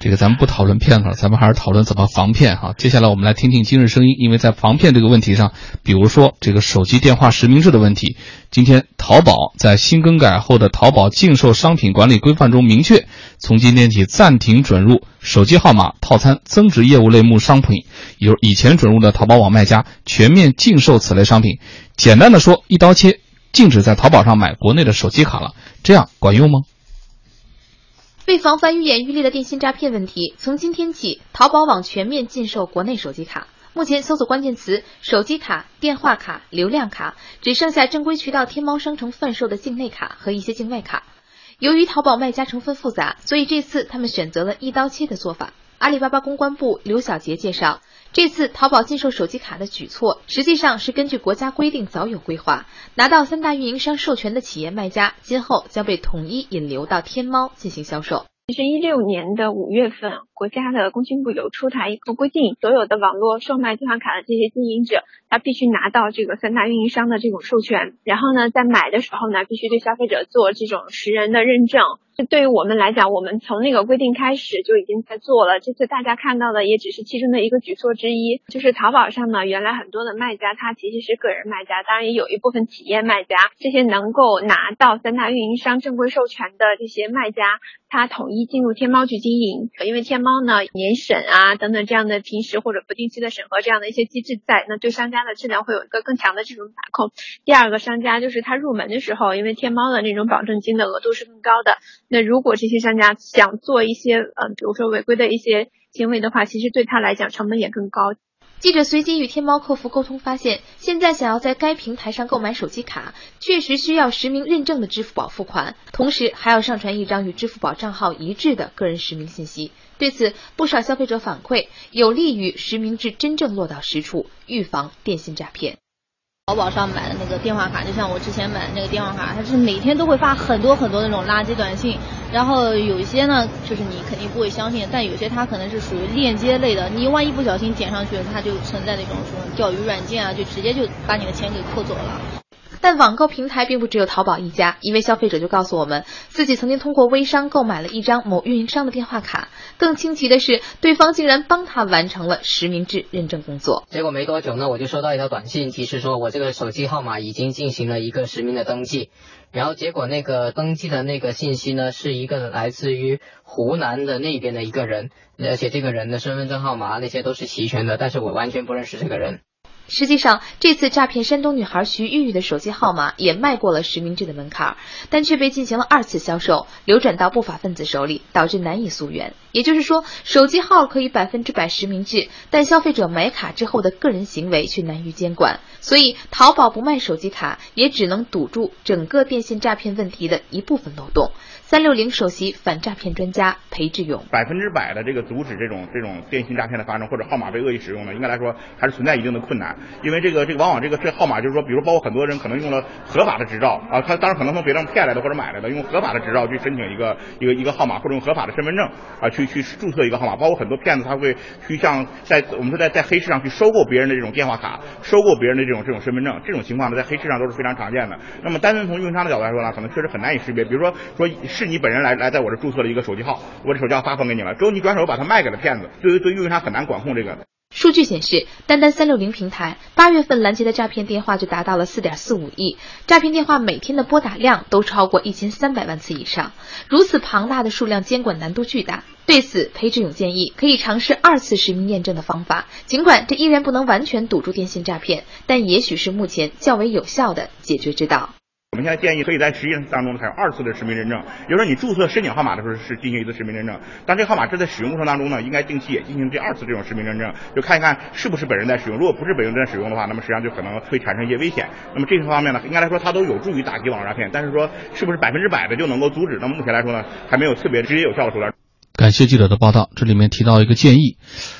这个咱们不讨论骗子了，咱们还是讨论怎么防骗哈。接下来我们来听听今日声音，因为在防骗这个问题上，比如说这个手机电话实名制的问题，今天淘宝在新更改后的淘宝禁售商品管理规范中明确，从今天起暂停准入手机号码套餐增值业务类目商品，有以前准入的淘宝网卖家全面禁售此类商品。简单的说，一刀切，禁止在淘宝上买国内的手机卡了，这样管用吗？为防范愈演愈烈的电信诈骗问题，从今天起，淘宝网全面禁售国内手机卡。目前搜索关键词“手机卡”“电话卡”“流量卡”，只剩下正规渠道天猫商城贩售的境内卡和一些境外卡。由于淘宝卖家成分复杂，所以这次他们选择了一刀切的做法。阿里巴巴公关部刘小杰介绍。这次淘宝禁售手机卡的举措，实际上是根据国家规定早有规划，拿到三大运营商授权的企业卖家，今后将被统一引流到天猫进行销售。其实一六年的五月份，国家的工信部有出台一个规定，所有的网络售卖电话卡的这些经营者，他必须拿到这个三大运营商的这种授权，然后呢，在买的时候呢，必须对消费者做这种实人的认证。这对于我们来讲，我们从那个规定开始就已经在做了。这次大家看到的也只是其中的一个举措之一。就是淘宝上呢，原来很多的卖家他其实是个人卖家，当然也有一部分企业卖家。这些能够拿到三大运营商正规授权的这些卖家，他统一进入天猫去经营。因为天猫猫呢，年审啊等等这样的平时或者不定期的审核这样的一些机制在，那对商家的质量会有一个更强的这种把控。第二个商家就是他入门的时候，因为天猫的那种保证金的额度是更高的。那如果这些商家想做一些，嗯，比如说违规的一些行为的话，其实对他来讲成本也更高。记者随机与天猫客服沟通，发现现在想要在该平台上购买手机卡，确实需要实名认证的支付宝付款，同时还要上传一张与支付宝账号一致的个人实名信息。对此，不少消费者反馈，有利于实名制真正落到实处，预防电信诈骗。淘宝上买的那个电话卡，就像我之前买的那个电话卡，它是每天都会发很多很多那种垃圾短信，然后有一些呢，就是你肯定不会相信，但有些它可能是属于链接类的，你万一不小心点上去，它就存在那种什么钓鱼软件啊，就直接就把你的钱给扣走了。但网购平台并不只有淘宝一家，一位消费者就告诉我们，自己曾经通过微商购买了一张某运营商的电话卡，更惊奇的是，对方竟然帮他完成了实名制认证工作。结果没多久呢，我就收到一条短信提示，说我这个手机号码已经进行了一个实名的登记，然后结果那个登记的那个信息呢，是一个来自于湖南的那边的一个人，而且这个人的身份证号码那些都是齐全的，但是我完全不认识这个人。实际上，这次诈骗山东女孩徐玉玉的手机号码 也迈过了实名制的门槛，但却被进行了二次销售，流转到不法分子手里，导致难以溯源。也就是说，手机号可以百分之百实名制，但消费者买卡之后的个人行为却难于监管。所以，淘宝不卖手机卡，也只能堵住整个电信诈骗问题的一部分漏洞。三六零首席反诈骗专家裴志勇：百分之百的这个阻止这种这种电信诈骗的发生，或者号码被恶意使用呢，应该来说还是存在一定的困难。因为这个这个往往这个这号码就是说，比如包括很多人可能用了合法的执照啊，他当然可能从别人骗来的或者买来的，用合法的执照去申请一个一个一个号码，或者用合法的身份证啊去去注册一个号码。包括很多骗子他会去向在我们说在在黑市上去收购别人的这种电话卡，收购别人的这种这种身份证，这种情况呢在黑市上都是非常常见的。那么单纯从运营商的角度来说呢，可能确实很难以识别。比如说说是你本人来来在我这注册了一个手机号，我这手机号发放给你了，之后你转手把它卖给了骗子，对于对运营商很难管控这个。数据显示，单单三六零平台八月份拦截的诈骗电话就达到了四点四五亿，诈骗电话每天的拨打量都超过一千三百万次以上。如此庞大的数量，监管难度巨大。对此，裴志勇建议可以尝试二次实名验证的方法，尽管这依然不能完全堵住电信诈骗，但也许是目前较为有效的解决之道。我们现在建议可以在实际当中采用二次的实名认证，也就是说你注册申请号码的时候是进行一次实名认证，但这号码正在使用过程当中呢，应该定期也进行这二次这种实名认证，就看一看是不是本人在使用。如果不是本人在使用的话，那么实际上就可能会产生一些危险。那么这些方面呢，应该来说它都有助于打击网络诈骗，但是说是不是百分之百的就能够阻止？那么目前来说呢，还没有特别直接有效的手段。感谢记者的报道，这里面提到一个建议，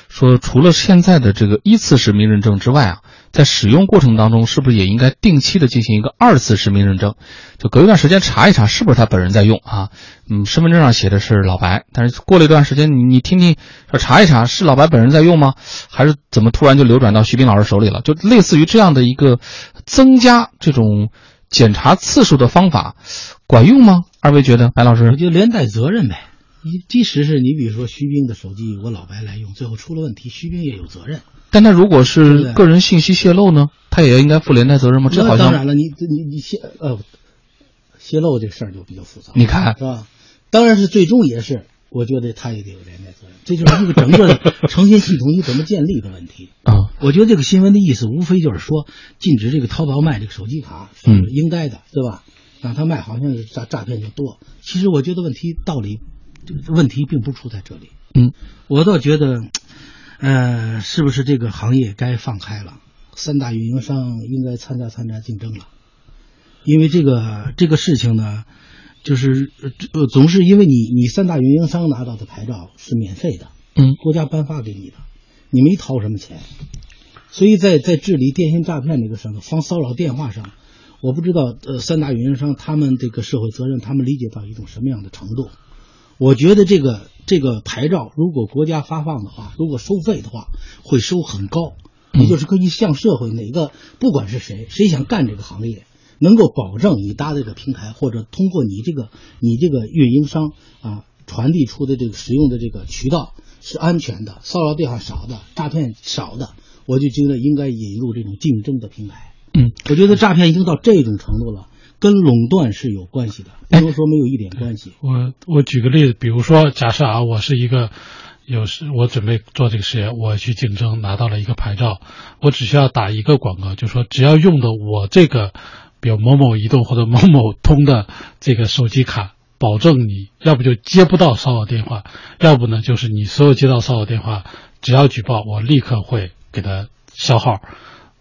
说除了现在的这个一次实名认证之外啊。在使用过程当中，是不是也应该定期的进行一个二次实名认证？就隔一段时间查一查，是不是他本人在用啊？嗯，身份证上写的是老白，但是过了一段时间，你听听，说查一查是老白本人在用吗？还是怎么突然就流转到徐斌老师手里了？就类似于这样的一个增加这种检查次数的方法，管用吗？二位觉得，白老师？就连带责任呗。你即使是你比如说徐冰的手机，我老白来用，最后出了问题，徐冰也有责任。但他如果是个人信息泄露呢，他也应该负连带责任吗？这好像当然了，你你你泄呃泄露这事儿就比较复杂，你看是吧？当然是最终也是，我觉得他也得有连带责任，这就是一个整个的 诚信系统你怎么建立的问题。啊，我觉得这个新闻的意思无非就是说，禁止这个淘宝卖这个手机卡是嗯应该的，对吧？让他卖好像是诈诈骗就多。其实我觉得问题道理，这个问题并不出在这里。嗯，我倒觉得，呃，是不是这个行业该放开了？三大运营商应该参加参加竞争了，因为这个这个事情呢，就是呃呃总是因为你你三大运营商拿到的牌照是免费的，嗯国家颁发给你的，你没掏什么钱，所以在在治理电信诈骗这个上头，防骚扰电话上，我不知道呃三大运营商他们这个社会责任，他们理解到一种什么样的程度？我觉得这个这个牌照如果国家发放的话，如果收费的话，会收很高，也就是可以向社会哪个不管是谁，谁想干这个行业，能够保证你搭这个平台，或者通过你这个你这个运营商啊传递出的这个使用的这个渠道是安全的，骚扰电话少的，诈骗少的，我就觉得应该引入这种竞争的平台。嗯，我觉得诈骗已经到这种程度了，跟垄断是有关系的，不能说没有一点关系。我我举个例子，比如说，假设啊，我是一个有时我准备做这个实验，我去竞争拿到了一个牌照，我只需要打一个广告，就说只要用的我这个，比如某某移动或者某某通的这个手机卡，保证你要不就接不到骚扰电话，要不呢就是你所有接到骚扰电话，只要举报，我立刻会给他消号。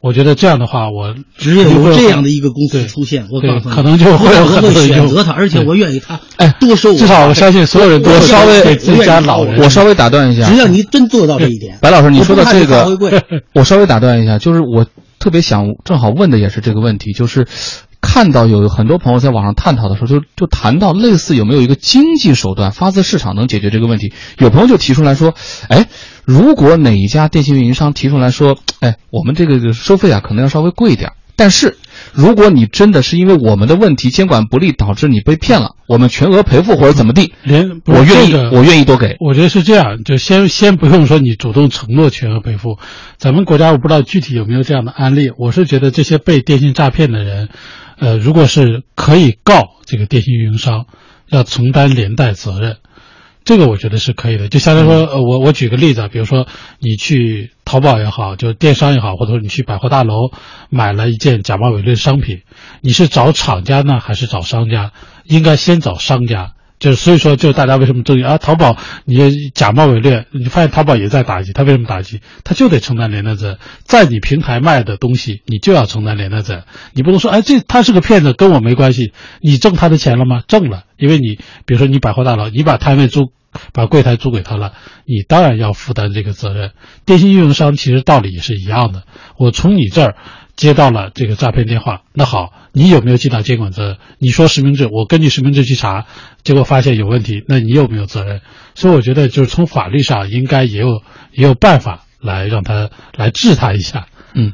我觉得这样的话，我只有有这样的一个公司出现，我对告诉你，可能就会有很多人选择他，而且我愿意他哎多收我。至少我相信所有人都会我稍微给自己家老人我稍微打断一下，只要你真做到这一点，白老师，你说的这个，我稍微打断一下，就是我特别想正好问的也是这个问题，就是看到有很多朋友在网上探讨的时候，就就谈到类似有没有一个经济手段发自市场能解决这个问题？有朋友就提出来说，哎，如果哪一家电信运营商提出来说，哎，我们这个收费啊可能要稍微贵一点，但是如果你真的是因为我们的问题监管不力导致你被骗了，我们全额赔付或者怎么地，连我愿意这个我愿意多给。我觉得是这样，就先先不用说你主动承诺全额赔付，咱们国家我不知道具体有没有这样的案例。我是觉得这些被电信诈骗的人，呃，如果是可以告这个电信运营商，要承担连带责任，这个我觉得是可以的。就相当于说，呃，我我举个例子啊，比如说你去淘宝也好，就电商也好，或者说你去百货大楼买了一件假冒伪劣商品，你是找厂家呢，还是找商家？应该先找商家。就是所以说，就大家为什么争议啊？淘宝你假冒伪劣，你发现淘宝也在打击，他为什么打击？他就得承担连带责任，在你平台卖的东西，你就要承担连带责任。你不能说，哎，这他是个骗子，跟我没关系。你挣他的钱了吗？挣了，因为你比如说你百货大楼，你把摊位租，把柜台租给他了，你当然要负担这个责任。电信运营商其实道理也是一样的，我从你这儿。接到了这个诈骗电话，那好，你有没有尽到监管责任？你说实名制，我根据实名制去查，结果发现有问题，那你有没有责任？所以我觉得就是从法律上应该也有也有办法来让他来治他一下。嗯，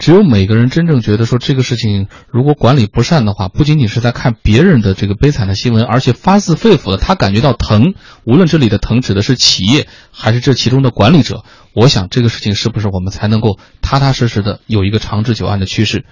只有每个人真正觉得说这个事情如果管理不善的话，不仅仅是在看别人的这个悲惨的新闻，而且发自肺腑的他感觉到疼，无论这里的疼指的是企业还是这其中的管理者，我想这个事情是不是我们才能够踏踏实实的有一个长治久安的趋势？